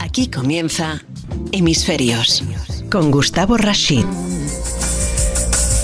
Aquí comienza Hemisferios con Gustavo Rashid.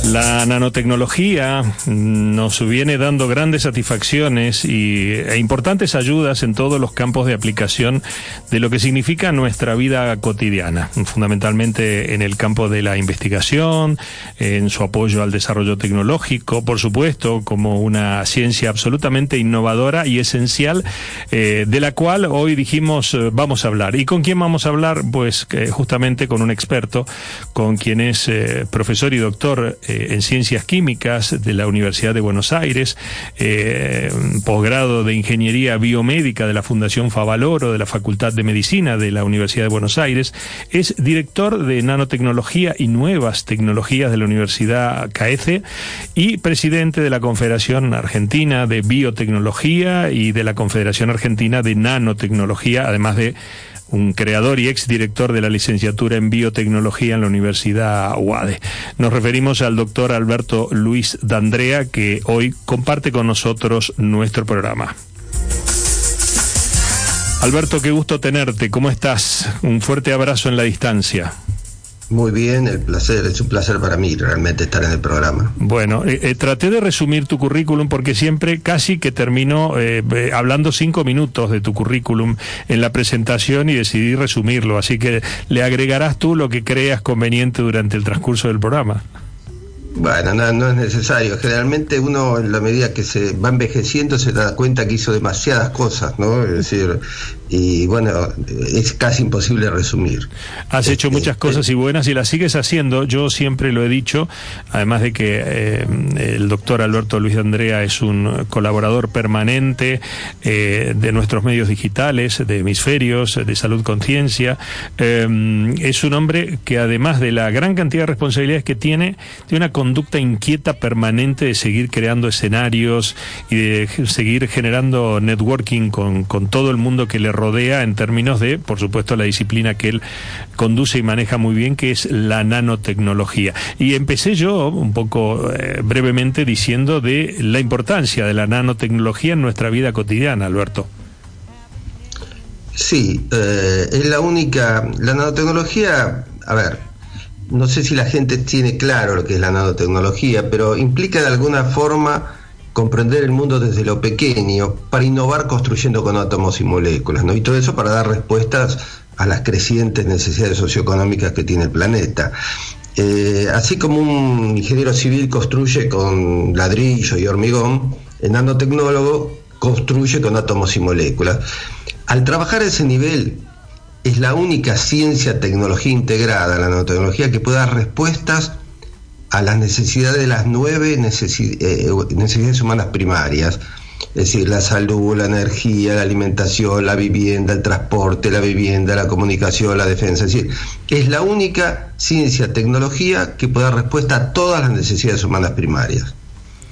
La nanotecnología nos viene dando grandes satisfacciones y, e importantes ayudas en todos los campos de aplicación de lo que significa nuestra vida cotidiana, fundamentalmente en el campo de la investigación, en su apoyo al desarrollo tecnológico, por supuesto, como una ciencia absolutamente innovadora y esencial, eh, de la cual hoy dijimos eh, vamos a hablar. ¿Y con quién vamos a hablar? Pues eh, justamente con un experto, con quien es profesor y doctor eh, en Ciencias Químicas de la Universidad de Buenos Aires, eh, posgrado de Ingeniería Biomédica de la Fundación Favaloro de la Facultad de Medicina de la Universidad de Buenos Aires, es director de Nanotecnología y Nuevas Tecnologías de la Universidad CAECE y presidente de la Confederación Argentina de Biotecnología y de la Confederación Argentina de Nanotecnología, además de un creador y exdirector de la licenciatura en biotecnología en la Universidad UADE. Nos referimos al doctor Alberto Luis D'Andrea, que hoy comparte con nosotros nuestro programa. Alberto, qué gusto tenerte. ¿Cómo estás? Un fuerte abrazo en la distancia. Muy bien, el placer, es un placer para mí realmente estar en el programa. Bueno, eh, eh, traté de resumir tu currículum porque siempre casi que termino eh, eh, hablando cinco minutos de tu currículum en la presentación y decidí resumirlo, así que le agregarás tú lo que creas conveniente durante el transcurso del programa. Bueno, no, no es necesario. Generalmente uno, en la medida que se va envejeciendo, se da cuenta que hizo demasiadas cosas, ¿no? Es decir, y bueno, es casi imposible resumir. Has hecho Este, muchas cosas y buenas y las sigues haciendo. Yo siempre lo he dicho, además de que eh, el doctor Alberto Luis de Andrea es un colaborador permanente eh, de nuestros medios digitales, de hemisferios, de salud conciencia. Eh, es un hombre que además de la gran cantidad de responsabilidades que tiene, tiene una conducta inquieta permanente de seguir creando escenarios y de seguir generando networking con, con todo el mundo que le rodea en términos de, por supuesto, la disciplina que él conduce y maneja muy bien, que es la nanotecnología. Y empecé yo un poco eh, brevemente diciendo de la importancia de la nanotecnología en nuestra vida cotidiana, Alberto. Sí, eh, es la única, la nanotecnología, a ver, no sé si la gente tiene claro lo que es la nanotecnología, pero implica de alguna forma comprender el mundo desde lo pequeño para innovar construyendo con átomos y moléculas, ¿no? Y todo eso para dar respuestas a las crecientes necesidades socioeconómicas que tiene el planeta. Eh, así como un ingeniero civil construye con ladrillo y hormigón, el nanotecnólogo construye con átomos y moléculas. Al trabajar a ese nivel, es la única ciencia, tecnología integrada, la nanotecnología, que puede dar respuestas a las necesidades de las nueve eh, necesidades humanas primarias, es decir, la salud, la energía, la alimentación, la vivienda, el transporte, la vivienda, la comunicación, la defensa. Es decir, es la única ciencia, tecnología que puede dar respuesta a todas las necesidades humanas primarias.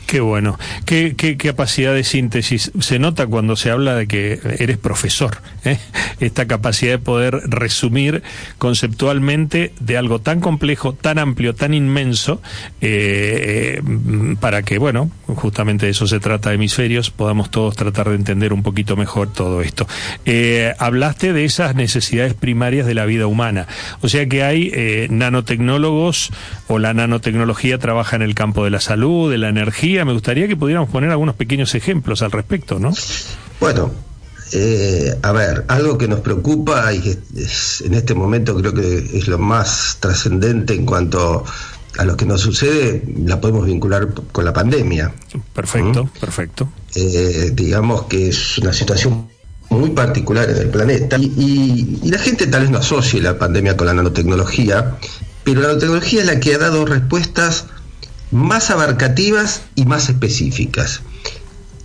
Qué bueno. ¿Qué, qué, capacidad de síntesis. Se nota cuando se habla de que eres profesor. ¿eh? Esta capacidad de poder resumir conceptualmente de algo tan complejo, tan amplio, tan inmenso, eh, eh, para que, bueno, justamente de eso se trata, hemisferios, podamos todos tratar de entender un poquito mejor todo esto. Eh, hablaste de esas necesidades primarias de la vida humana. O sea que hay nanotecnólogos o la nanotecnología trabaja en el campo de la salud, de la energía. Me gustaría que pudiéramos poner algunos pequeños ejemplos al respecto, ¿no? Bueno, eh, a ver, algo que nos preocupa y que es, en este momento creo que es lo más trascendente en cuanto a lo que nos sucede, la podemos vincular con la pandemia. Perfecto, ¿Mm? perfecto. Eh, digamos que es una situación muy particular en el planeta y, y, y la gente tal vez no asocie la pandemia con la nanotecnología, pero la nanotecnología es la que ha dado respuestas más abarcativas y más específicas.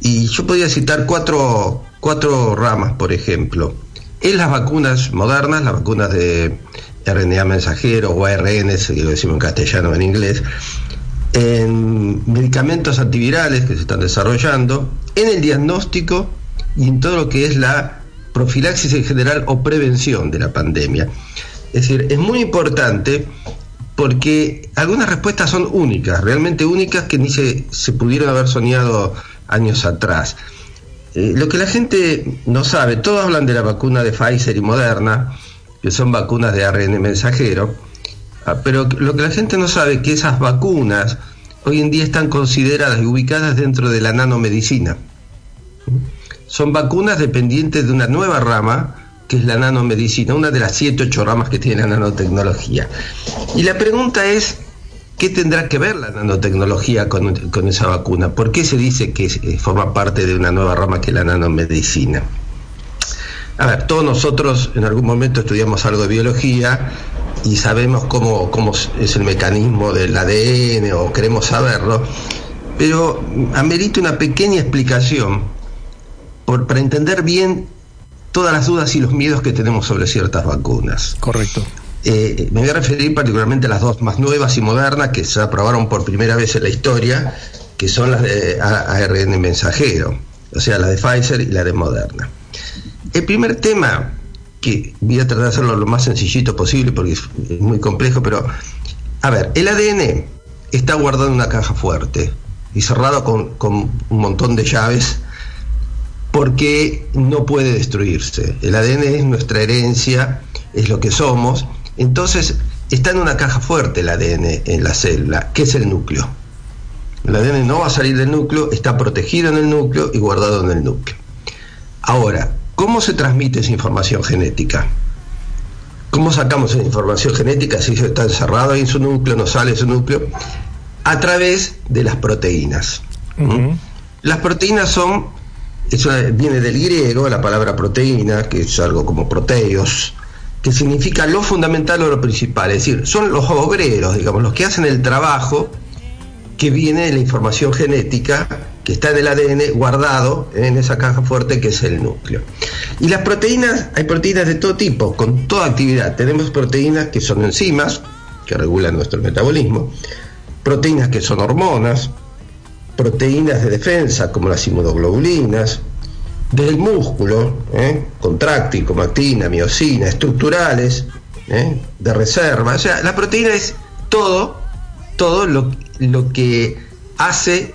Y yo podría citar cuatro, cuatro ramas, por ejemplo. En las vacunas modernas, las vacunas de RNA mensajero o ARN, si lo decimos en castellano o en inglés, en medicamentos antivirales que se están desarrollando, en el diagnóstico y en todo lo que es la profilaxis en general o prevención de la pandemia. Es decir, es muy importante porque algunas respuestas son únicas, realmente únicas que ni se, se pudieron haber soñado años atrás. eh, lo que la gente no sabe, todos hablan de la vacuna de Pfizer y Moderna, que son vacunas de ARN mensajero, ah, pero lo que la gente no sabe es que esas vacunas hoy en día están consideradas y ubicadas dentro de la nanomedicina. Son vacunas dependientes de una nueva rama, que es la nanomedicina, una de las siete ocho ramas que tiene la nanotecnología. Y la pregunta es, ¿qué tendrá que ver la nanotecnología con, con esa vacuna? ¿Por qué se dice que eh, forma parte de una nueva rama que es la nanomedicina? A ver, todos nosotros en algún momento estudiamos algo de biología y sabemos cómo, cómo es el mecanismo del ADN o queremos saberlo, pero amerita una pequeña explicación por, para entender bien todas las dudas y los miedos que tenemos sobre ciertas vacunas. Correcto. Eh, me voy a referir particularmente a las dos más nuevas y modernas que se aprobaron por primera vez en la historia, que son las de ARN mensajero, o sea, la de Pfizer y la de Moderna. El primer tema que voy a tratar de hacerlo lo más sencillito posible porque es muy complejo, pero a ver, el ADN está guardado en una caja fuerte y cerrado con, con un montón de llaves porque no puede destruirse. El ADN es nuestra herencia, es lo que somos, entonces está en una caja fuerte el ADN en la célula, que es el núcleo. El ADN no va a salir del núcleo, está protegido en el núcleo y guardado en el núcleo. Ahora, ¿Cómo se transmite esa información genética? ¿Cómo sacamos esa información genética si está encerrado ahí en su núcleo, no sale de su núcleo? A través de las proteínas. Las proteínas son, eso viene del griego, la palabra proteína, que es algo como proteos, que significa lo fundamental o lo principal, es decir, son los obreros, digamos, los que hacen el trabajo que viene de la información genética que está en el ADN guardado en esa caja fuerte que es el núcleo. Y las proteínas, hay proteínas de todo tipo, con toda actividad. Tenemos proteínas que son enzimas, que regulan nuestro metabolismo, proteínas que son hormonas, proteínas de defensa como las inmunoglobulinas, del músculo, ¿eh? contráctil como actina, miocina, estructurales, ¿eh? de reserva. O sea, la proteína es todo, todo lo, lo que hace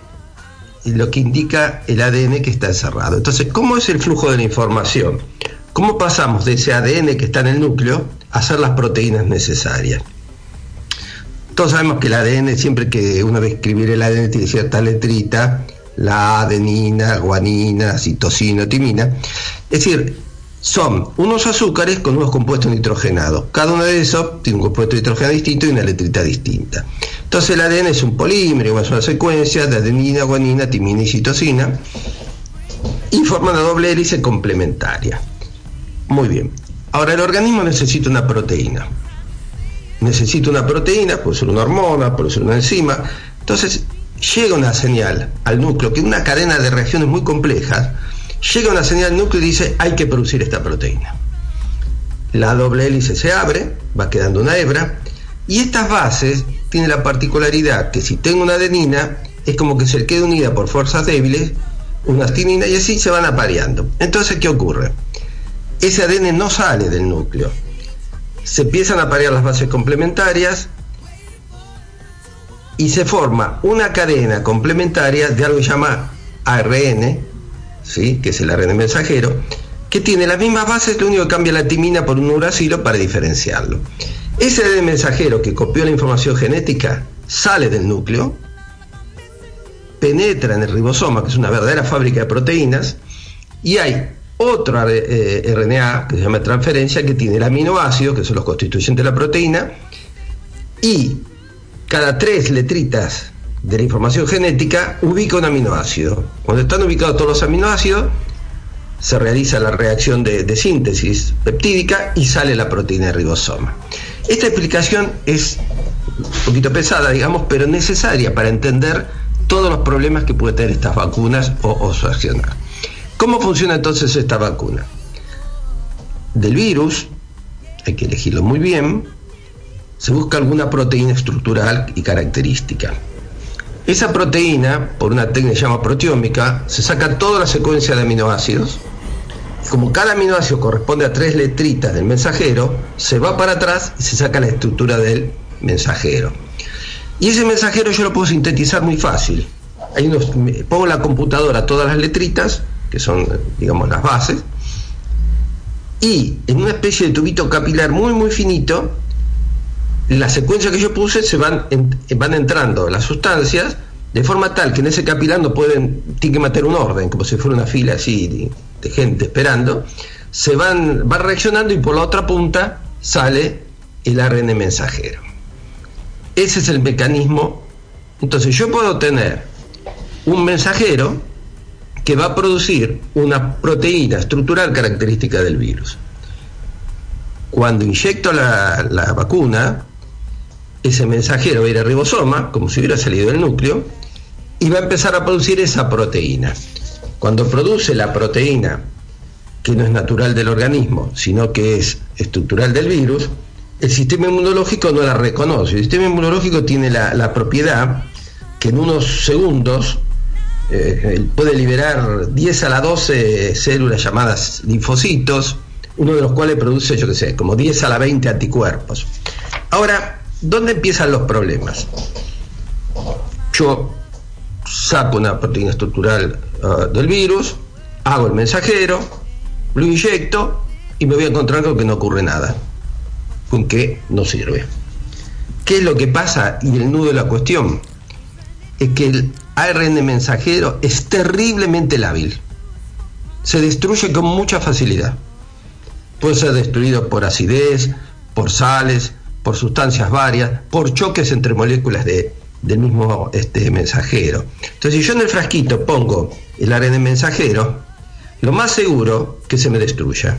lo que indica el ADN que está encerrado. Entonces, ¿cómo es el flujo de la información? ¿Cómo pasamos de ese ADN que está en el núcleo a hacer las proteínas necesarias? Todos sabemos que el ADN, siempre que uno a escribir el ADN, tiene cierta letrita, la adenina, guanina, citosina, timina. Es decir, son unos azúcares con unos compuestos nitrogenados. Cada uno de esos tiene un compuesto nitrogenado distinto y una letrita distinta. Entonces el ADN es un polímero, es una secuencia de adenina, guanina, timina y citosina y forma una doble hélice complementaria. Muy bien. Ahora el organismo necesita una proteína. Necesita una proteína, puede ser una hormona, puede ser una enzima. Entonces llega una señal al núcleo, que es una cadena de reacciones muy complejas, llega una señal al núcleo y dice hay que producir esta proteína. La doble hélice se abre, va quedando una hebra, y estas bases tienen la particularidad que si tengo una adenina, es como que se queda unida por fuerzas débiles, una astinina, y así se van apareando. Entonces, ¿qué ocurre? Ese ADN no sale del núcleo. Se empiezan a aparear las bases complementarias y se forma una cadena complementaria de algo que se llama ARN, ¿sí? que es el ARN mensajero, que tiene las mismas bases, lo único que cambia la timina por un uracilo para diferenciarlo. Ese ADN mensajero que copió la información genética sale del núcleo, penetra en el ribosoma, que es una verdadera fábrica de proteínas, y hay otro eh, RNA que se llama transferencia que tiene el aminoácido, que son los constituyentes de la proteína, y cada tres letritas de la información genética ubica un aminoácido. Cuando están ubicados todos los aminoácidos, se realiza la reacción de, de síntesis peptídica y sale la proteína de ribosoma. Esta explicación es un poquito pesada, digamos, pero necesaria para entender todos los problemas que puede tener estas vacunas o, o su accionar. ¿Cómo funciona entonces esta vacuna? Del virus, hay que elegirlo muy bien, se busca alguna proteína estructural y característica. Esa proteína, por una técnica que se llama proteómica, se saca toda la secuencia de aminoácidos como cada aminoácido corresponde a tres letritas del mensajero, se va para atrás y se saca la estructura del mensajero. Y ese mensajero yo lo puedo sintetizar muy fácil. pongo en la computadora todas las letritas que son, digamos, las bases, y en una especie de tubito capilar muy, muy finito, la secuencia que yo puse se van, van entrando las sustancias de forma tal que en ese capilar no pueden, tienen que meter un orden, como si fuera una fila así de, gente esperando, se van, va reaccionando y por la otra punta sale el ARN mensajero. Ese es el mecanismo. Entonces yo puedo tener un mensajero que va a producir una proteína estructural característica del virus. Cuando inyecto la, vacuna, ese mensajero va a ir al ribosoma, como si hubiera salido del núcleo, y va a empezar a producir esa proteína. Cuando produce la proteína, que no es natural del organismo, sino que es estructural del virus, el sistema inmunológico no la reconoce. El sistema inmunológico tiene la, propiedad que en unos segundos eh, puede liberar 10 a la 12 células llamadas linfocitos, uno de los cuales produce, yo qué sé, como 10 a la 20 anticuerpos. Ahora, ¿dónde empiezan los problemas? Yo saco una proteína estructural ah, del virus, hago el mensajero, lo inyecto y me voy a encontrar con que no ocurre nada, con que no sirve. ¿Qué es lo que pasa? Y el nudo de la cuestión es que el ARN mensajero es terriblemente lábil. Se destruye con mucha facilidad. Puede ser destruido por acidez, por sales, por sustancias varias, por choques entre moléculas de, del mismo este, mensajero. Entonces, si yo en el frasquito pongo el ARN mensajero, lo más seguro que se me destruya.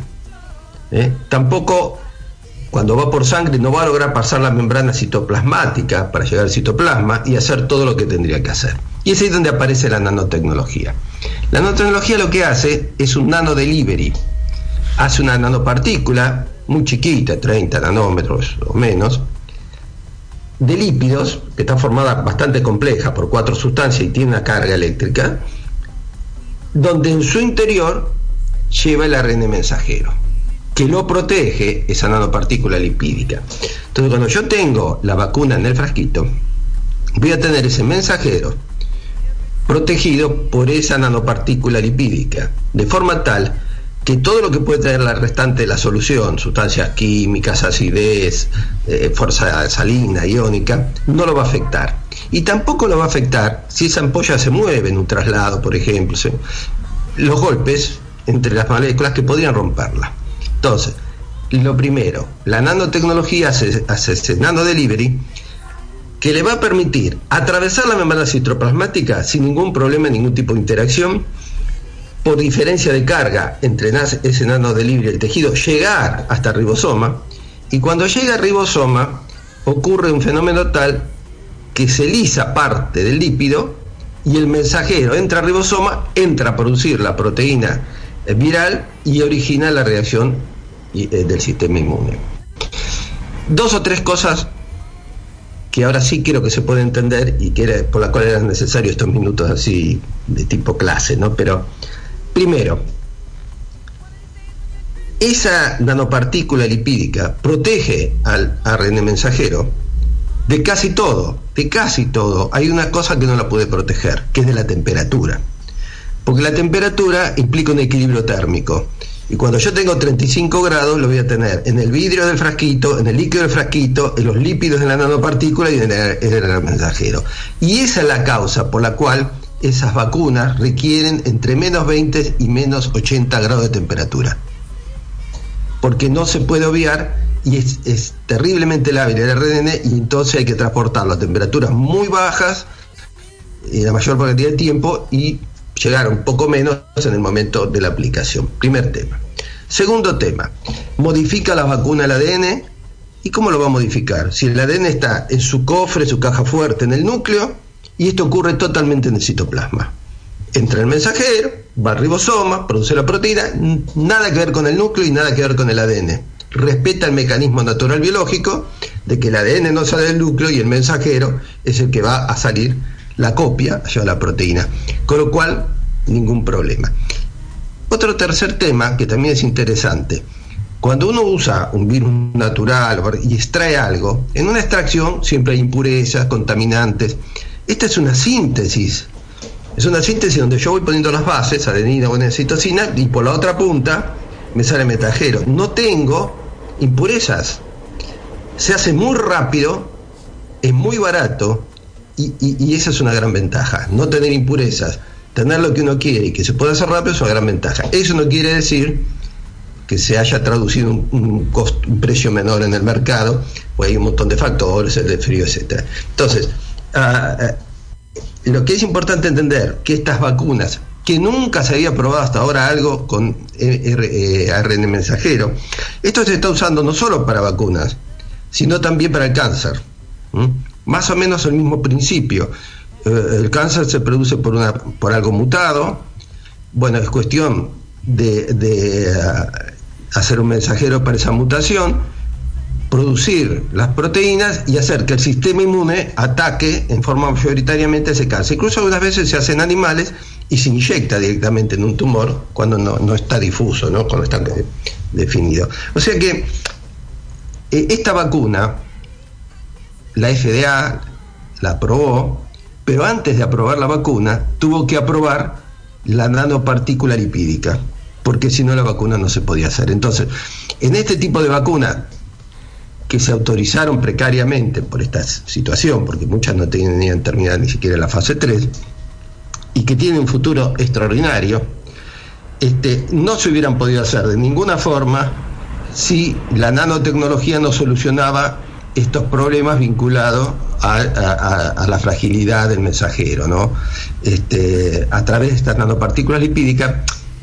¿eh? Tampoco cuando va por sangre no va a lograr pasar la membrana citoplasmática para llegar al citoplasma y hacer todo lo que tendría que hacer. Y es ahí donde aparece la nanotecnología. La nanotecnología lo que hace es un nanodelivery. Hace una nanopartícula muy chiquita, 30 nanómetros o menos, de lípidos, que está formada bastante compleja por cuatro sustancias y tiene una carga eléctrica, donde en su interior lleva el ARN mensajero, que lo protege esa nanopartícula lipídica. Entonces, cuando yo tengo la vacuna en el frasquito, voy a tener ese mensajero protegido por esa nanopartícula lipídica, de forma tal que todo lo que puede tener la restante de la solución, sustancias químicas, acidez, eh, fuerza salina, iónica, no lo va a afectar. Y tampoco lo va a afectar si esa ampolla se mueve en un traslado, por ejemplo, los golpes entre las moléculas que podrían romperla. Entonces, lo primero, la nanotecnología hace, hace ese nanodelivery que le va a permitir atravesar la membrana citoplasmática sin ningún problema, ningún tipo de interacción, por diferencia de carga entre ese nano de libre y el tejido, llegar hasta ribosoma, y cuando llega al ribosoma ocurre un fenómeno tal que se lisa parte del lípido y el mensajero entra al ribosoma, entra a producir la proteína viral y origina la reacción eh, del sistema inmune. Dos o tres cosas que ahora sí quiero que se pueda entender y que por la cual eran necesarios estos minutos así de tipo clase, ¿no? Pero Primero, esa nanopartícula lipídica protege al ARN mensajero de casi todo, de casi todo. Hay una cosa que no la puede proteger, que es de la temperatura. Porque la temperatura implica un equilibrio térmico. Y cuando yo tengo 35 grados, lo voy a tener en el vidrio del frasquito, en el líquido del frasquito, en los lípidos de la nanopartícula y en el, en el mensajero. Y esa es la causa por la cual esas vacunas requieren entre menos 20 y menos 80 grados de temperatura. Porque no se puede obviar y es, terriblemente lábil el RNN y entonces hay que transportarlo a temperaturas muy bajas en la mayor parte del tiempo y llegar un poco menos en el momento de la aplicación. Primer tema. Segundo tema, modifica la vacuna el ADN. ¿Y cómo lo va a modificar? Si el ADN está en su cofre, su caja fuerte, en el núcleo, y esto ocurre totalmente en el citoplasma. Entra el mensajero, va al ribosoma, produce la proteína, nada que ver con el núcleo y nada que ver con el ADN. Respeta el mecanismo natural biológico de que el ADN no sale del núcleo y el mensajero es el que va a salir la copia, lleva la proteína. Con lo cual, ningún problema. Otro tercer tema que también es interesante. Cuando uno usa un virus natural y extrae algo, en una extracción siempre hay impurezas, contaminantes. Esta es una síntesis Es una síntesis donde yo voy poniendo las bases, adenina, guanina, citosina, y por la otra punta me sale metajero. No tengo impurezas. Se hace muy rápido, es muy barato, y, esa es una gran ventaja. No tener impurezas, tener lo que uno quiere y que se pueda hacer rápido es una gran ventaja. Eso no quiere decir que se haya traducido un, precio menor en el mercado, pues hay un montón de factores, el de frío, etcétera. Entonces, ah, ah, lo que es importante entender que estas vacunas, que nunca se había probado hasta ahora algo con eh, ARN mensajero, esto se está usando no solo para vacunas, sino también para el cáncer. Más o menos el mismo principio. Eh, el cáncer se produce por, una, por algo mutado. Bueno, es cuestión de, ah, hacer un mensajero para esa mutación, producir las proteínas y hacer que el sistema inmune ataque en forma mayoritariamente ese cáncer. Incluso algunas veces se hacen animales y se inyecta directamente en un tumor cuando no, está difuso, ¿no? cuando está definido. O sea que eh, esta vacuna, la FDA la aprobó, pero antes de aprobar la vacuna tuvo que aprobar la nanopartícula lipídica porque si no la vacuna no se podía hacer. Entonces, en este tipo de vacuna que se autorizaron precariamente por esta situación, porque muchas no tenían terminado ni siquiera la fase 3, y que tienen un futuro extraordinario, este, no se hubieran podido hacer de ninguna forma si la nanotecnología no solucionaba estos problemas vinculados a, la fragilidad del mensajero, ¿no? Este, a través de estas nanopartículas lipídicas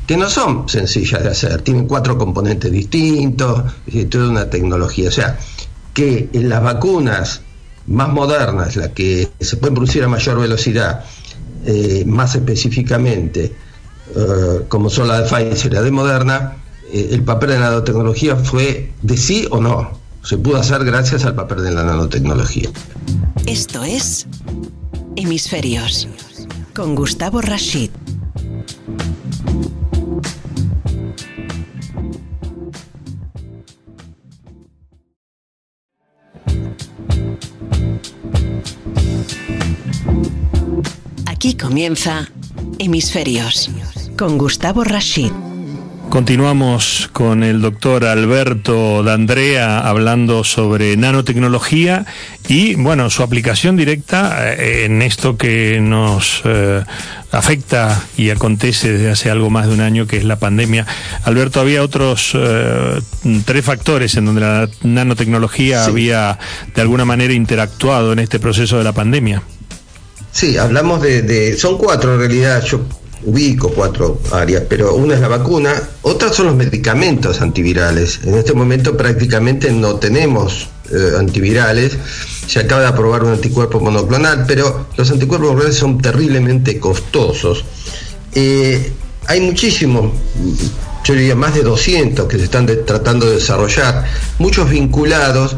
que no son sencillas de hacer, tienen cuatro componentes distintos, es toda una tecnología. O sea, que en las vacunas más modernas, las que se pueden producir a mayor velocidad, eh, más específicamente, eh, como son la de Pfizer y la de Moderna, eh, el papel de la nanotecnología fue de sí o no. Se pudo hacer gracias al papel de la nanotecnología. Esto es Hemisferios con Gustavo Rashid. Aquí comienza Hemisferios con Gustavo Rashid. Continuamos con el doctor Alberto D'Andrea hablando sobre nanotecnología y, bueno, su aplicación directa eh, en esto que nos eh, afecta y acontece desde hace algo más de un año, que es la pandemia. Alberto, había otros eh, tres factores en donde la nanotecnología había de alguna manera interactuado en este proceso de la pandemia. Sí, hablamos de, son cuatro en realidad, yo ubico cuatro áreas, pero una es la vacuna, otras son los medicamentos antivirales. En este momento prácticamente no tenemos eh, antivirales, se acaba de aprobar un anticuerpo monoclonal, pero los anticuerpos monoclonales son terriblemente costosos. Eh, hay muchísimos, yo diría más de 200 que se están tratando de desarrollar, muchos vinculados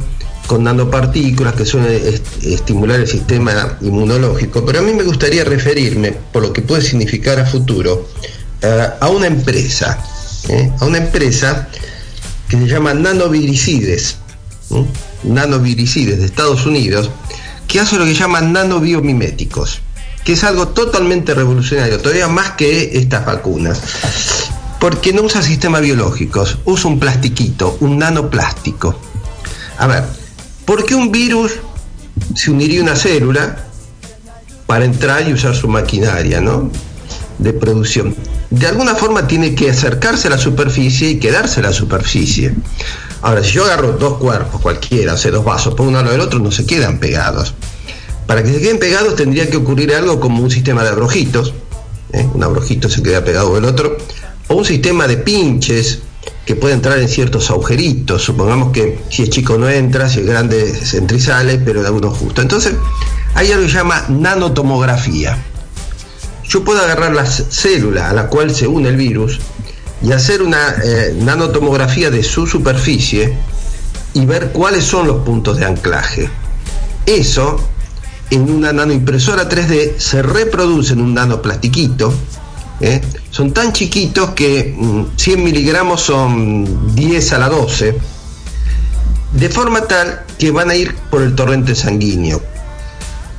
con nanopartículas que suelen estimular el sistema inmunológico, pero a mí me gustaría referirme, por lo que puede significar a futuro, eh, a una empresa, ¿eh? a una empresa que se llama Nanoviricides, Nanoviricides de Estados Unidos, que hace lo que llaman nanobiomiméticos, que es algo totalmente revolucionario, todavía más que estas vacunas, porque no usa sistemas biológicos, usa un plastiquito, un nanoplástico. A ver, ¿Por qué un virus se uniría a una célula para entrar y usar su maquinaria ¿no? de producción? De alguna forma tiene que acercarse a la superficie y quedarse a la superficie. Ahora, si yo agarro dos cuerpos cualquiera, o sea, dos vasos, por uno al lado del otro, no se quedan pegados. Para que se queden pegados tendría que ocurrir algo como un sistema de abrojitos, ¿eh? un abrojito se queda pegado del otro, o un sistema de pinches que puede entrar en ciertos agujeritos. Supongamos que si es chico no entra, si es grande entra y sale, pero en algunos justo. Entonces, hay algo que se llama nanotomografía. Yo puedo agarrar la célula a la cual se une el virus y hacer una eh, nanotomografía de su superficie y ver cuáles son los puntos de anclaje. Eso en una nanoimpresora 3D se reproduce en un nanoplastiquito ¿eh? Son tan chiquitos que 100 mm, miligramos son 10 a la 12, de forma tal que van a ir por el torrente sanguíneo.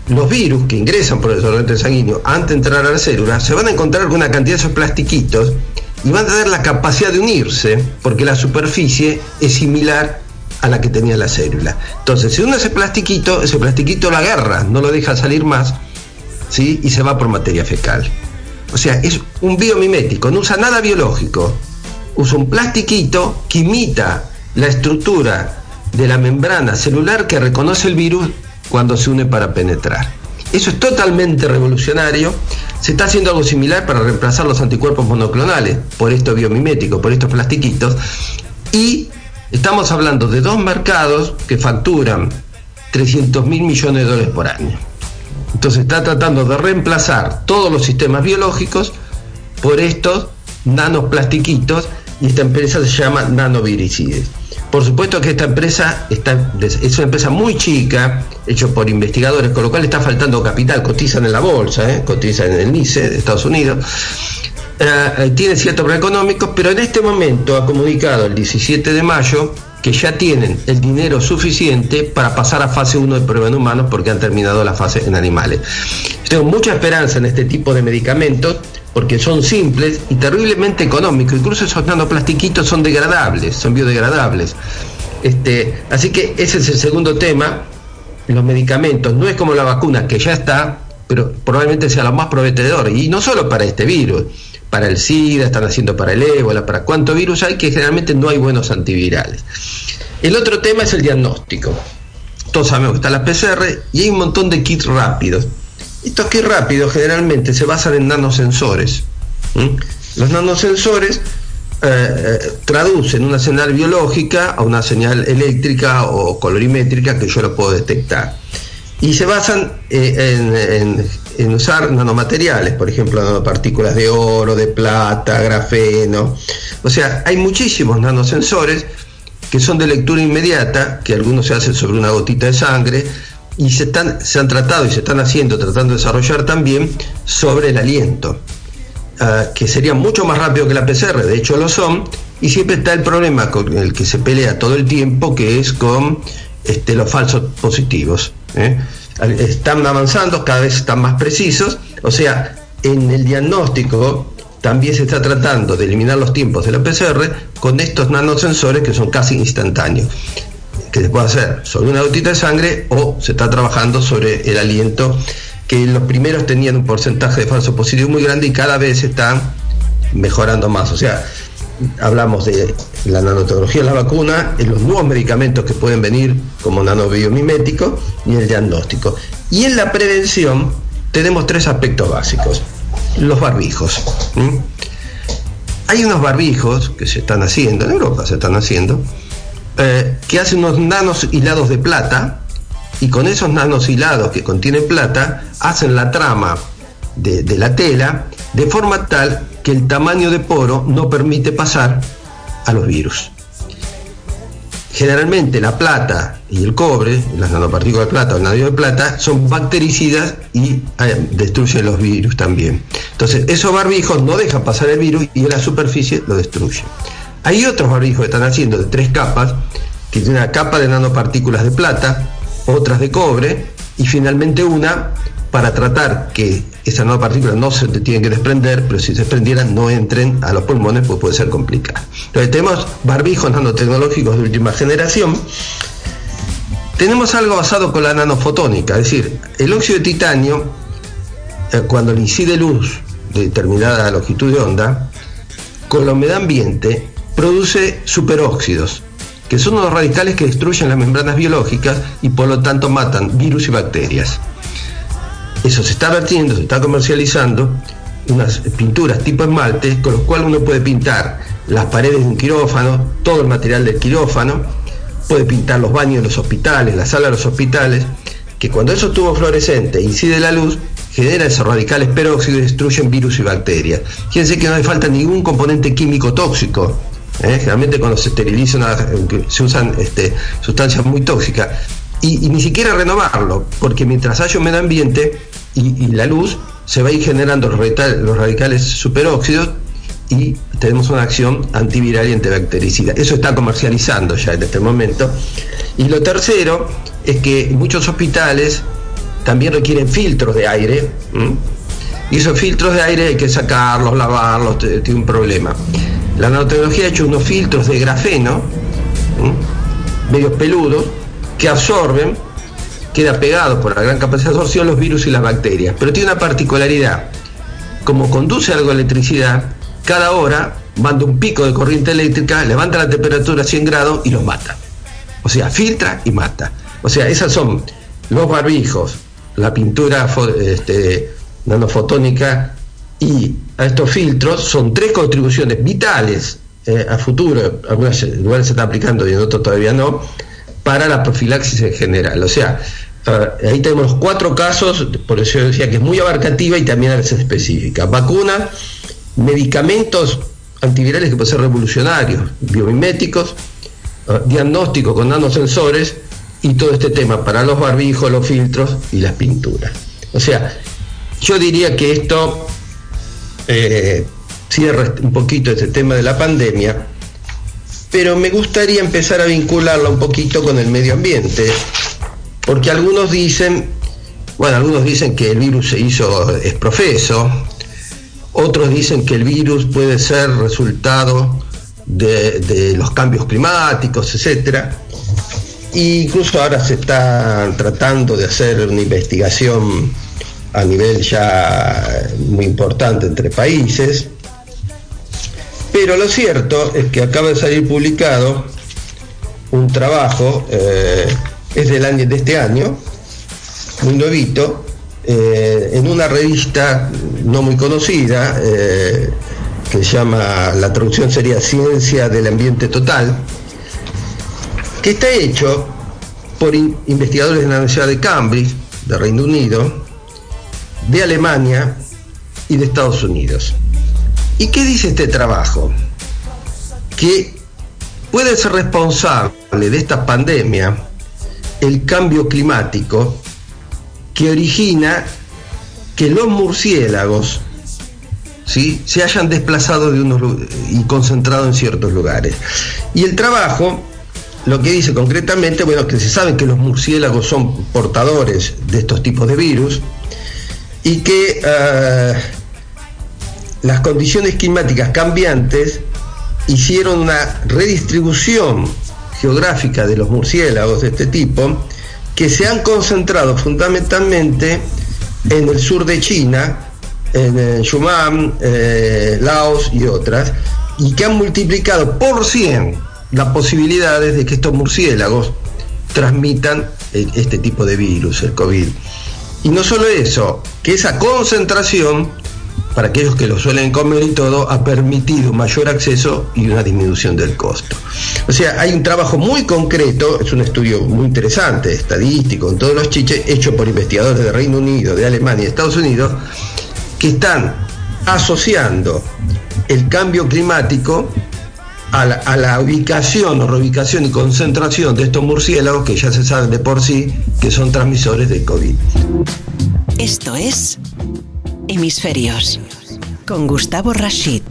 los virus que ingresan por el torrente sanguíneo antes de entrar a la célula se van a encontrar con una cantidad de esos plastiquitos y van a tener la capacidad de unirse porque la superficie es similar a la que tenía la célula. Entonces, si uno ese plastiquito, ese plastiquito lo agarra, no lo deja salir más, ¿sí? y se va por materia fecal. O sea, es un biomimético, no usa nada biológico, usa un plastiquito que imita la estructura de la membrana celular que reconoce el virus cuando se une para penetrar. Eso es totalmente revolucionario. Se está haciendo algo similar para reemplazar los anticuerpos monoclonales por esto biomimético, por estos plastiquitos. Y estamos hablando de dos mercados que facturan 300 mil millones de dólares por año. Entonces está tratando de reemplazar todos los sistemas biológicos por estos nanoplastiquitos y esta empresa se llama Nanoviricides. Por supuesto que esta empresa está, es una empresa muy chica, hecho por investigadores, con lo cual está faltando capital, cotizan en la bolsa, ¿eh? cotizan en el NICE de Estados Unidos. Eh, eh, tiene ciertos problemas económicos, pero en este momento ha comunicado el 17 de mayo que ya tienen el dinero suficiente para pasar a fase 1 de prueba en humanos porque han terminado la fase en animales. Tengo mucha esperanza en este tipo de medicamentos porque son simples y terriblemente económicos. Incluso esos nanoplastiquitos son degradables, son biodegradables. Este, así que ese es el segundo tema. Los medicamentos no es como la vacuna que ya está, pero probablemente sea lo más prometedor. Y no solo para este virus, para el SIDA, están haciendo para el ébola, para cuánto virus hay, que generalmente no hay buenos antivirales. El otro tema es el diagnóstico. Todos sabemos que está la PCR y hay un montón de kits rápidos. Estos kits rápidos generalmente se basan en nanosensores. Los nanosensores eh, eh, traducen una señal biológica a una señal eléctrica o colorimétrica que yo lo puedo detectar. Y se basan eh, en, usar nanomateriales, por ejemplo, nanopartículas de oro, de plata, grafeno. O sea, hay muchísimos nanosensores que son de lectura inmediata, que algunos se hacen sobre una gotita de sangre, y se, están, se han tratado y se están haciendo, tratando de desarrollar también sobre el aliento, ah, que sería mucho más rápido que la PCR, de hecho lo son, y siempre está el problema con el que se pelea todo el tiempo, que es con este, los falsos positivos. ¿eh? Están avanzando, cada vez están más precisos, o sea, en el diagnóstico también se está tratando de eliminar los tiempos de la PCR con estos nanosensores que son casi instantáneos que se puede hacer sobre una gotita de sangre o se está trabajando sobre el aliento, que los primeros tenían un porcentaje de falso positivo muy grande y cada vez están mejorando más. O sea, hablamos de la nanotecnología de la vacuna, los nuevos medicamentos que pueden venir como nanobiomimético y el diagnóstico. Y en la prevención tenemos tres aspectos básicos. Los barbijos. Hay unos barbijos que se están haciendo, en Europa se están haciendo, eh, que hacen unos nanos hilados de plata y con esos nanos hilados que contienen plata hacen la trama de, la tela de forma tal que el tamaño de poro no permite pasar a los virus. Generalmente la plata y el cobre, las nanopartículas de plata o el nadio de plata, son bactericidas y eh, destruyen los virus también. Entonces, esos barbijos no dejan pasar el virus y en la superficie lo destruyen. Hay otros barbijos que están haciendo de tres capas, que tiene una capa de nanopartículas de plata, otras de cobre y finalmente una para tratar que esas nanopartículas no se tienen que desprender, pero si se desprendieran no entren a los pulmones, pues puede ser complicado. Entonces tenemos barbijos nanotecnológicos de última generación. Tenemos algo basado con la nanofotónica, es decir, el óxido de titanio, eh, cuando le incide luz de determinada longitud de onda, con la humedad ambiente produce superóxidos, que son unos radicales que destruyen las membranas biológicas y por lo tanto matan virus y bacterias. Eso se está vertiendo, se está comercializando, unas pinturas tipo esmalte, con los cuales uno puede pintar las paredes de un quirófano, todo el material del quirófano, puede pintar los baños de los hospitales, la sala de los hospitales, que cuando esos tubos fluorescentes incide la luz, genera esos radicales peróxidos y destruyen virus y bacterias. Fíjense que no hace falta ningún componente químico tóxico ¿eh? Generalmente cuando se esterilizan se usan este, sustancias muy tóxicas. Y, ni siquiera renovarlo, porque mientras haya un medio ambiente y, la luz, se va a ir generando los, radicales superóxidos y tenemos una acción antiviral y antibactericida. Eso está comercializando ya en este momento. Y lo tercero es que muchos hospitales también requieren filtros de aire. Y esos filtros de aire hay que sacarlos, lavarlos, tiene un problema. La nanotecnología ha hecho unos filtros de grafeno, medios peludos, que absorben, queda pegado por la gran capacidad de absorción los virus y las bacterias. Pero tiene una particularidad. Como conduce algo electricidad, cada hora manda un pico de corriente eléctrica, levanta la temperatura a 100 grados y los mata. O sea, filtra y mata. O sea, esas son los barbijos, la pintura este, nanofotónica y a estos filtros son tres contribuciones vitales eh, a futuro, algunos lugares se están aplicando y en otros todavía no, para la profilaxis en general. O sea, ahí tenemos cuatro casos, por eso yo decía que es muy abarcativa y también a veces específica. Vacunas, medicamentos antivirales que pueden ser revolucionarios, biomiméticos, uh, diagnóstico con nanosensores y todo este tema para los barbijos, los filtros y las pinturas. O sea, yo diría que esto eh, cierra un poquito este tema de la pandemia, pero me gustaría empezar a vincularlo un poquito con el medio ambiente, porque algunos dicen, bueno, algunos dicen que el virus se hizo es profeso, otros dicen que el virus puede ser resultado de, los cambios climáticos, etcétera. E incluso ahora se está tratando de hacer una investigación a nivel ya muy importante entre países. Pero lo cierto es que acaba de salir publicado un trabajo, eh, es del año de este año, muy nuevito, eh, en una revista no muy conocida, eh, que se llama, la traducción sería Ciencia del Ambiente Total, que está hecho por investigadores de la Universidad de Cambridge, de Reino Unido, de Alemania y de Estados Unidos. ¿Y qué dice este trabajo? Que puede ser responsable de esta pandemia el cambio climático que origina que los murciélagos ¿sí? se hayan desplazado de unos, y concentrado en ciertos lugares. Y el trabajo lo que dice concretamente, bueno, que se sabe que los murciélagos son portadores de estos tipos de virus, y que eh, las condiciones climáticas cambiantes hicieron una redistribución geográfica de los murciélagos de este tipo que se han concentrado fundamentalmente en el sur de China, en Yunnan, eh, Laos y otras, y que han multiplicado por 100 las posibilidades de que estos murciélagos transmitan eh, este tipo de virus, el COVID. Y no solo eso, que esa concentración, para aquellos que lo suelen comer y todo, ha permitido mayor acceso y una disminución del costo. O sea, hay un trabajo muy concreto, es un estudio muy interesante, estadístico, en todos los chiches, hecho por investigadores de Reino Unido, de Alemania y Estados Unidos, que están asociando el cambio climático a la, ubicación o reubicación y concentración de estos murciélagos que ya se saben de por sí que son transmisores de COVID. Esto es Hemisferios con Gustavo Rashid.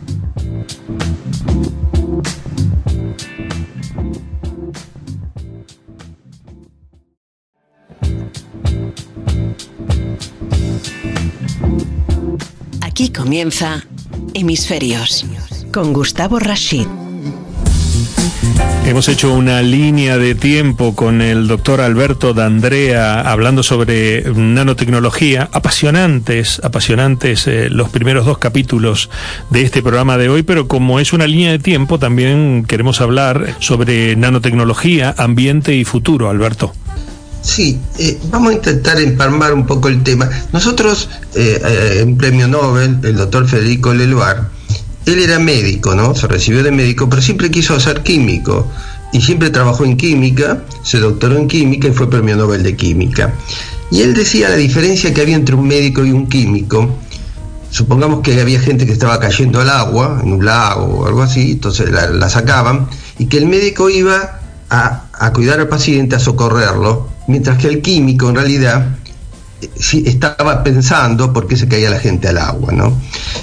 Aquí comienza Hemisferios con Gustavo Rashid. Hemos hecho una línea de tiempo con el doctor Alberto D'Andrea hablando sobre nanotecnología. Apasionantes, apasionantes eh, los primeros dos capítulos de este programa de hoy, pero como es una línea de tiempo, también queremos hablar sobre nanotecnología, ambiente y futuro, Alberto. Sí, eh, vamos a intentar empalmar un poco el tema. Nosotros, eh, en premio Nobel, el doctor Federico Leluar, él era médico, ¿no? Se recibió de médico, pero siempre quiso ser químico y siempre trabajó en química, se doctoró en química y fue premio Nobel de química. Y él decía la diferencia que había entre un médico y un químico. Supongamos que había gente que estaba cayendo al agua, en un lago o algo así, entonces la, sacaban, y que el médico iba a, a cuidar al paciente, a socorrerlo, mientras que el químico en realidad estaba pensando por qué se caía la gente al agua, ¿no?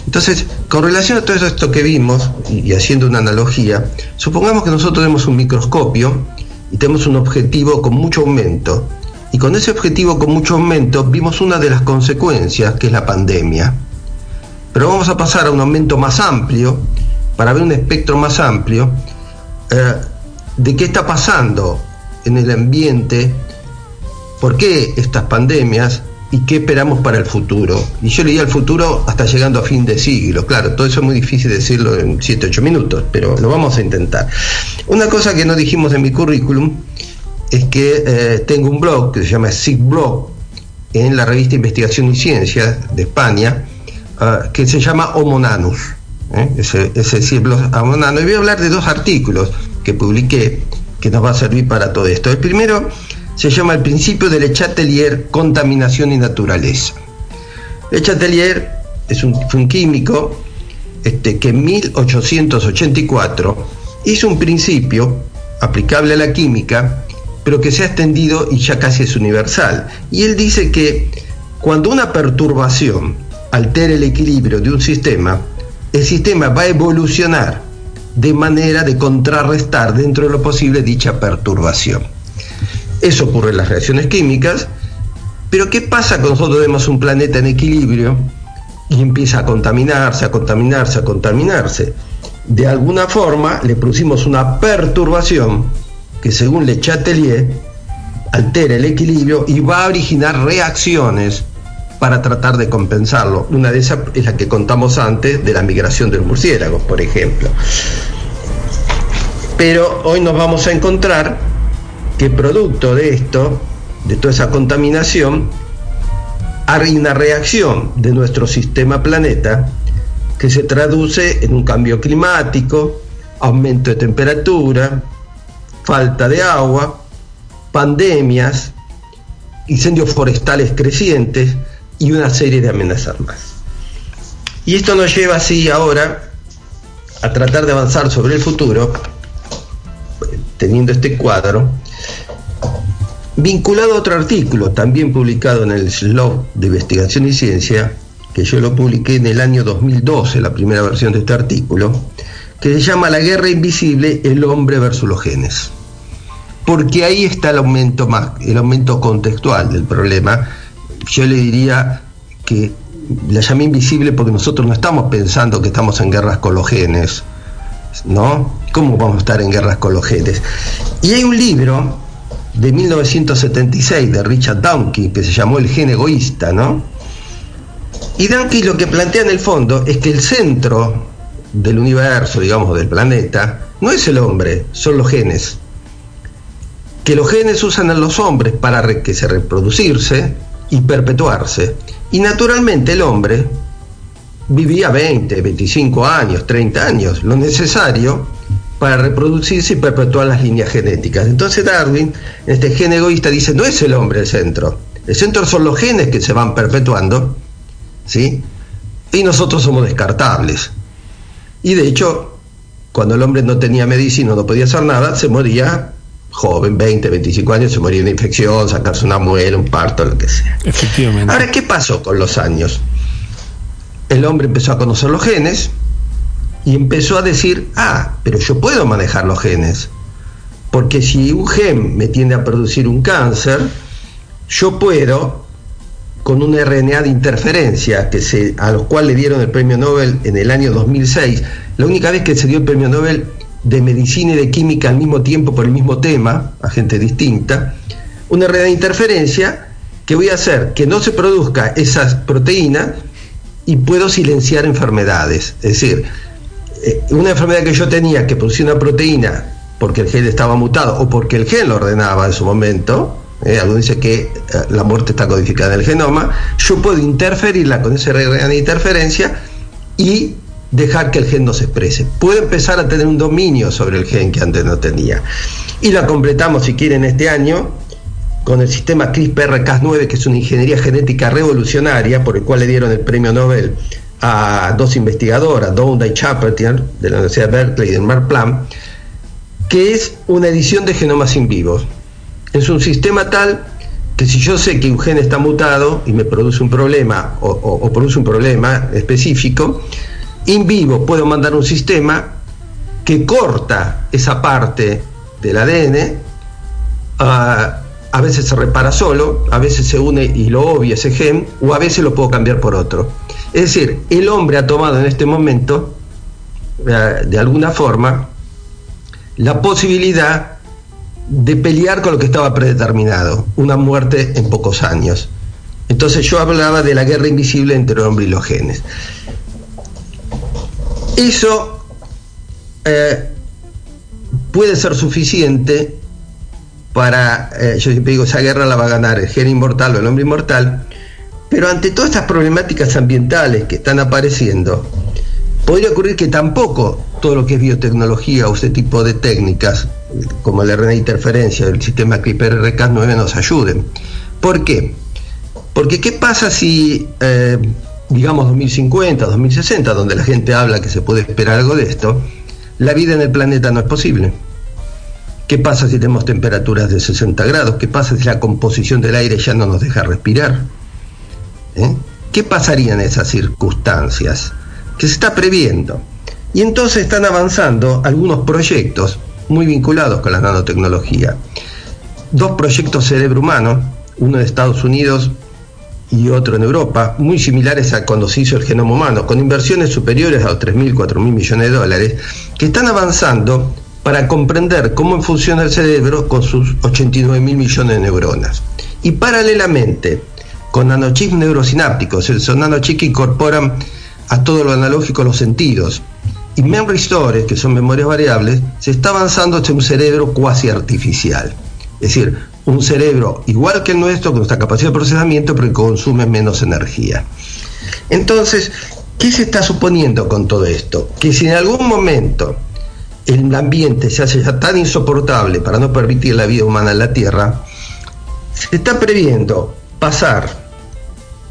Entonces, con relación a todo esto que vimos, y, haciendo una analogía, supongamos que nosotros tenemos un microscopio y tenemos un objetivo con mucho aumento, Y con ese objetivo, con mucho aumento, vimos una de las consecuencias, que es la pandemia. Pero vamos a pasar a un aumento más amplio, para ver un espectro más amplio, eh, de qué está pasando en el ambiente, por qué estas pandemias y qué esperamos para el futuro. Y yo leía el futuro hasta llegando a fin de siglo. Claro, todo eso es muy difícil decirlo en 7, 8 minutos, pero lo vamos a intentar. Una cosa que no dijimos en mi currículum es que eh, tengo un blog que se llama SIG Blog en la revista Investigación y Ciencia de España, uh, que se llama Homonanus. ¿eh? Ese, ese SIG Blog. Y voy a hablar de dos artículos que publiqué que nos va a servir para todo esto. El primero se llama El principio del Chatelier, contaminación y naturaleza. El Chatelier es un, fue un químico este, que en 1884 hizo un principio aplicable a la química, pero que se ha extendido y ya casi es universal. Y él dice que cuando una perturbación altera el equilibrio de un sistema, el sistema va a evolucionar de manera de contrarrestar dentro de lo posible dicha perturbación. Eso ocurre en las reacciones químicas, pero ¿qué pasa cuando nosotros vemos un planeta en equilibrio y empieza a contaminarse, a contaminarse, a contaminarse? De alguna forma le producimos una perturbación que según Le Chatelier altera el equilibrio y va a originar reacciones para tratar de compensarlo. Una de esas es la que contamos antes de la migración de los murciélagos, por ejemplo. Pero hoy nos vamos a encontrar que producto de esto, de toda esa contaminación, hay una reacción de nuestro sistema planeta que se traduce en un cambio climático, aumento de temperatura, falta de agua, pandemias, incendios forestales crecientes y una serie de amenazas más. Y esto nos lleva así ahora a tratar de avanzar sobre el futuro, teniendo este cuadro, vinculado a otro artículo, también publicado en el Slog de Investigación y Ciencia, que yo lo publiqué en el año 2012, la primera versión de este artículo, que se llama La guerra invisible, el hombre versus los genes. Porque ahí está el aumento más, el aumento contextual del problema. Yo le diría que la llamé invisible porque nosotros no estamos pensando que estamos en guerras con los genes, ¿no? ¿Cómo vamos a estar en guerras con los genes? Y hay un libro de 1976 de Richard Downey que se llamó El gen egoísta, ¿no? Y Downey lo que plantea en el fondo es que el centro del universo, digamos, del planeta, no es el hombre, son los genes. Que los genes usan a los hombres para que se reproducirse y perpetuarse. Y naturalmente el hombre vivía 20, 25 años, 30 años, lo necesario para reproducirse y perpetuar las líneas genéticas. Entonces Darwin, en este gen egoísta, dice, no es el hombre el centro, el centro son los genes que se van perpetuando, ¿sí? Y nosotros somos descartables. Y de hecho, cuando el hombre no tenía medicina, no podía hacer nada, se moría joven, 20, 25 años, se moría de infección, sacarse una muela, un parto, lo que sea. Efectivamente. Ahora, ¿qué pasó con los años? El hombre empezó a conocer los genes, y empezó a decir, ah, pero yo puedo manejar los genes, porque si un gen me tiende a producir un cáncer, yo puedo, con un RNA de interferencia, que se, a los cuales le dieron el premio Nobel en el año 2006, la única vez que se dio el premio Nobel de medicina y de química al mismo tiempo por el mismo tema, a gente distinta, un RNA de interferencia que voy a hacer que no se produzca esas proteínas y puedo silenciar enfermedades. Es decir, eh, una enfermedad que yo tenía que producía una proteína porque el gen estaba mutado o porque el gen lo ordenaba en su momento, eh, algo dice que eh, la muerte está codificada en el genoma, yo puedo interferirla con ese de interferencia y dejar que el gen no se exprese. Puedo empezar a tener un dominio sobre el gen que antes no tenía. Y la completamos, si quieren, este año con el sistema CRISPR-Cas9, que es una ingeniería genética revolucionaria, por el cual le dieron el premio Nobel a dos investigadoras, Donda y Chapertier, de la Universidad de Berkeley y del Marplan, que es una edición de genomas in vivo. Es un sistema tal que si yo sé que un gen está mutado y me produce un problema o, produce un problema específico, in vivo puedo mandar un sistema que corta esa parte del ADN, uh, a veces se repara solo, a veces se une y lo obvia ese gen, o a veces lo puedo cambiar por otro. Es decir, el hombre ha tomado en este momento, eh, de alguna forma, la posibilidad de pelear con lo que estaba predeterminado, una muerte en pocos años. Entonces yo hablaba de la guerra invisible entre el hombre y los genes. Eso eh, puede ser suficiente para, eh, yo siempre digo, esa guerra la va a ganar el gen inmortal o el hombre inmortal, pero ante todas estas problemáticas ambientales que están apareciendo, podría ocurrir que tampoco todo lo que es biotecnología o este tipo de técnicas, como la RNA interferencia, el sistema CRISPR-Cas9 nos ayuden. ¿Por qué? Porque ¿qué pasa si, eh, digamos, 2050, 2060, donde la gente habla que se puede esperar algo de esto, la vida en el planeta no es posible? ¿Qué pasa si tenemos temperaturas de 60 grados? ¿Qué pasa si la composición del aire ya no nos deja respirar? ¿Eh? ¿Qué pasaría en esas circunstancias? Que se está previendo. Y entonces están avanzando algunos proyectos muy vinculados con la nanotecnología. Dos proyectos cerebro humano, uno en Estados Unidos y otro en Europa, muy similares a cuando se hizo el genoma humano, con inversiones superiores a los 3.000, 4.000 millones de dólares, que están avanzando para comprender cómo funciona el cerebro con sus 89.000 millones de neuronas. Y paralelamente, con nanochips neurosinápticos, son nanochips que incorporan a todo lo analógico los sentidos. Y memory stores, que son memorias variables, se está avanzando hacia un cerebro cuasi artificial. Es decir, un cerebro igual que el nuestro, con nuestra capacidad de procesamiento, pero que consume menos energía. Entonces, ¿qué se está suponiendo con todo esto? Que si en algún momento el ambiente se hace ya tan insoportable para no permitir la vida humana en la Tierra, se está previendo pasar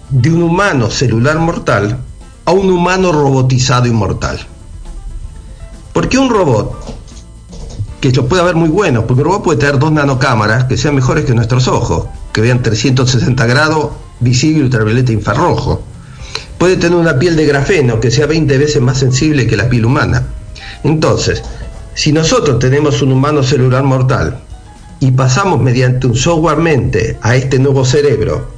de un humano celular mortal a un humano robotizado inmortal. Porque un robot, que lo puede haber muy bueno, porque un robot puede tener dos nanocámaras que sean mejores que nuestros ojos, que vean 360 grados visible, ultravioleta infrarrojo. Puede tener una piel de grafeno que sea 20 veces más sensible que la piel humana. Entonces, si nosotros tenemos un humano celular mortal y pasamos mediante un software mente a este nuevo cerebro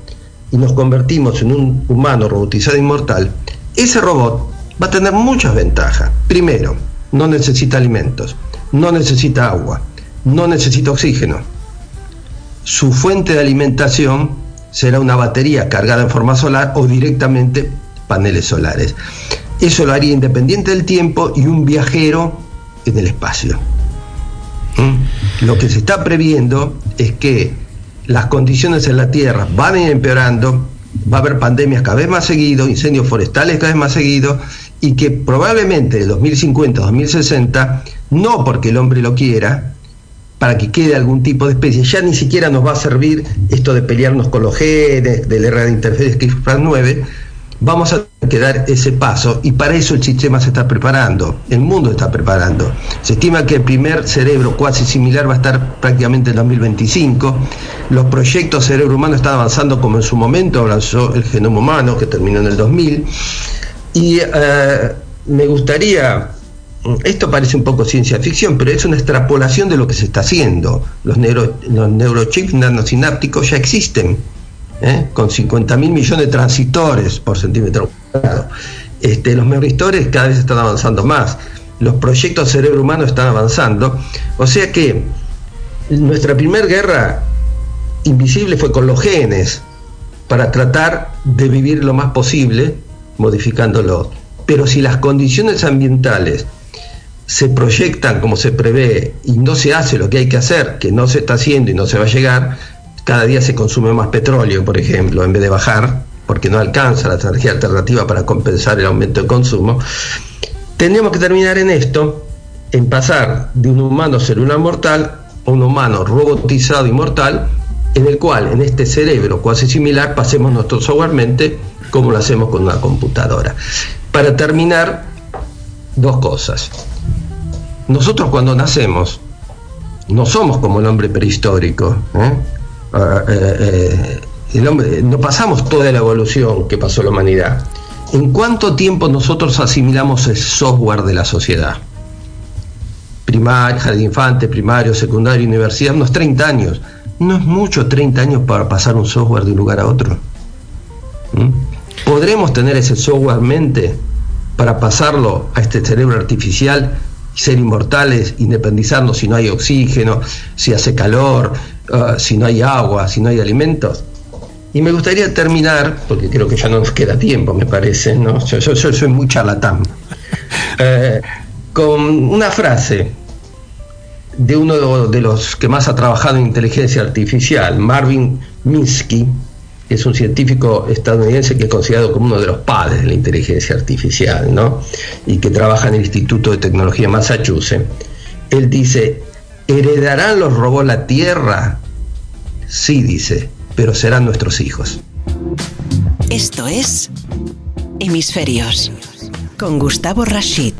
y nos convertimos en un humano robotizado inmortal, ese robot va a tener muchas ventajas. Primero, no necesita alimentos, no necesita agua, no necesita oxígeno. Su fuente de alimentación será una batería cargada en forma solar o directamente paneles solares. Eso lo haría independiente del tiempo y un viajero en el espacio. ¿Mm? Lo que se está previendo es que las condiciones en la Tierra van a ir empeorando, va a haber pandemias cada vez más seguido, incendios forestales cada vez más seguidos, y que probablemente de 2050 a 2060, no porque el hombre lo quiera, para que quede algún tipo de especie, ya ni siquiera nos va a servir esto de pelearnos con los genes, del RNA de interferencia CRISPR 9, vamos a quedar ese paso y para eso el sistema se está preparando, el mundo está preparando. Se estima que el primer cerebro cuasi similar va a estar prácticamente en 2025. Los proyectos cerebro humano están avanzando como en su momento avanzó el genoma humano que terminó en el 2000 y eh, me gustaría esto parece un poco ciencia ficción, pero es una extrapolación de lo que se está haciendo. Los, neuro, los neurochips nanosinápticos ya existen ¿eh? con 50 mil millones de transistores por centímetro. Este, los memoristores cada vez están avanzando más, los proyectos cerebro humano están avanzando, o sea que nuestra primera guerra invisible fue con los genes, para tratar de vivir lo más posible, modificándolos. Pero si las condiciones ambientales se proyectan como se prevé y no se hace lo que hay que hacer, que no se está haciendo y no se va a llegar, cada día se consume más petróleo, por ejemplo, en vez de bajar, porque no alcanza la energía alternativa para compensar el aumento de consumo, tendríamos que terminar en esto, en pasar de un humano celular mortal a un humano robotizado y mortal, en el cual en este cerebro cuasi similar pasemos nuestro software mente como lo hacemos con una computadora. Para terminar, dos cosas. Nosotros cuando nacemos, no somos como el hombre prehistórico. ¿eh? Ah, eh, eh, no pasamos toda la evolución que pasó la humanidad. ¿En cuánto tiempo nosotros asimilamos el software de la sociedad? Primaria, jardín infante, primario, secundario, universidad, unos 30 años. no es mucho 30 años para pasar un software de un lugar a otro. ¿Mm? ¿Podremos tener ese software mente para pasarlo a este cerebro artificial y ser inmortales, independizarnos si no hay oxígeno, si hace calor, uh, si no hay agua, si no hay alimentos? Y me gustaría terminar, porque creo que ya no nos queda tiempo, me parece, ¿no? Yo, soy muy charlatán, eh, con una frase de uno de los que más ha trabajado en inteligencia artificial, Marvin Minsky, que es un científico estadounidense que es considerado como uno de los padres de la inteligencia artificial, ¿no? Y que trabaja en el Instituto de Tecnología Massachusetts. Él dice, ¿heredarán los robots la Tierra? Sí, dice, pero serán nuestros hijos. Esto es Hemisferios con Gustavo Rashid.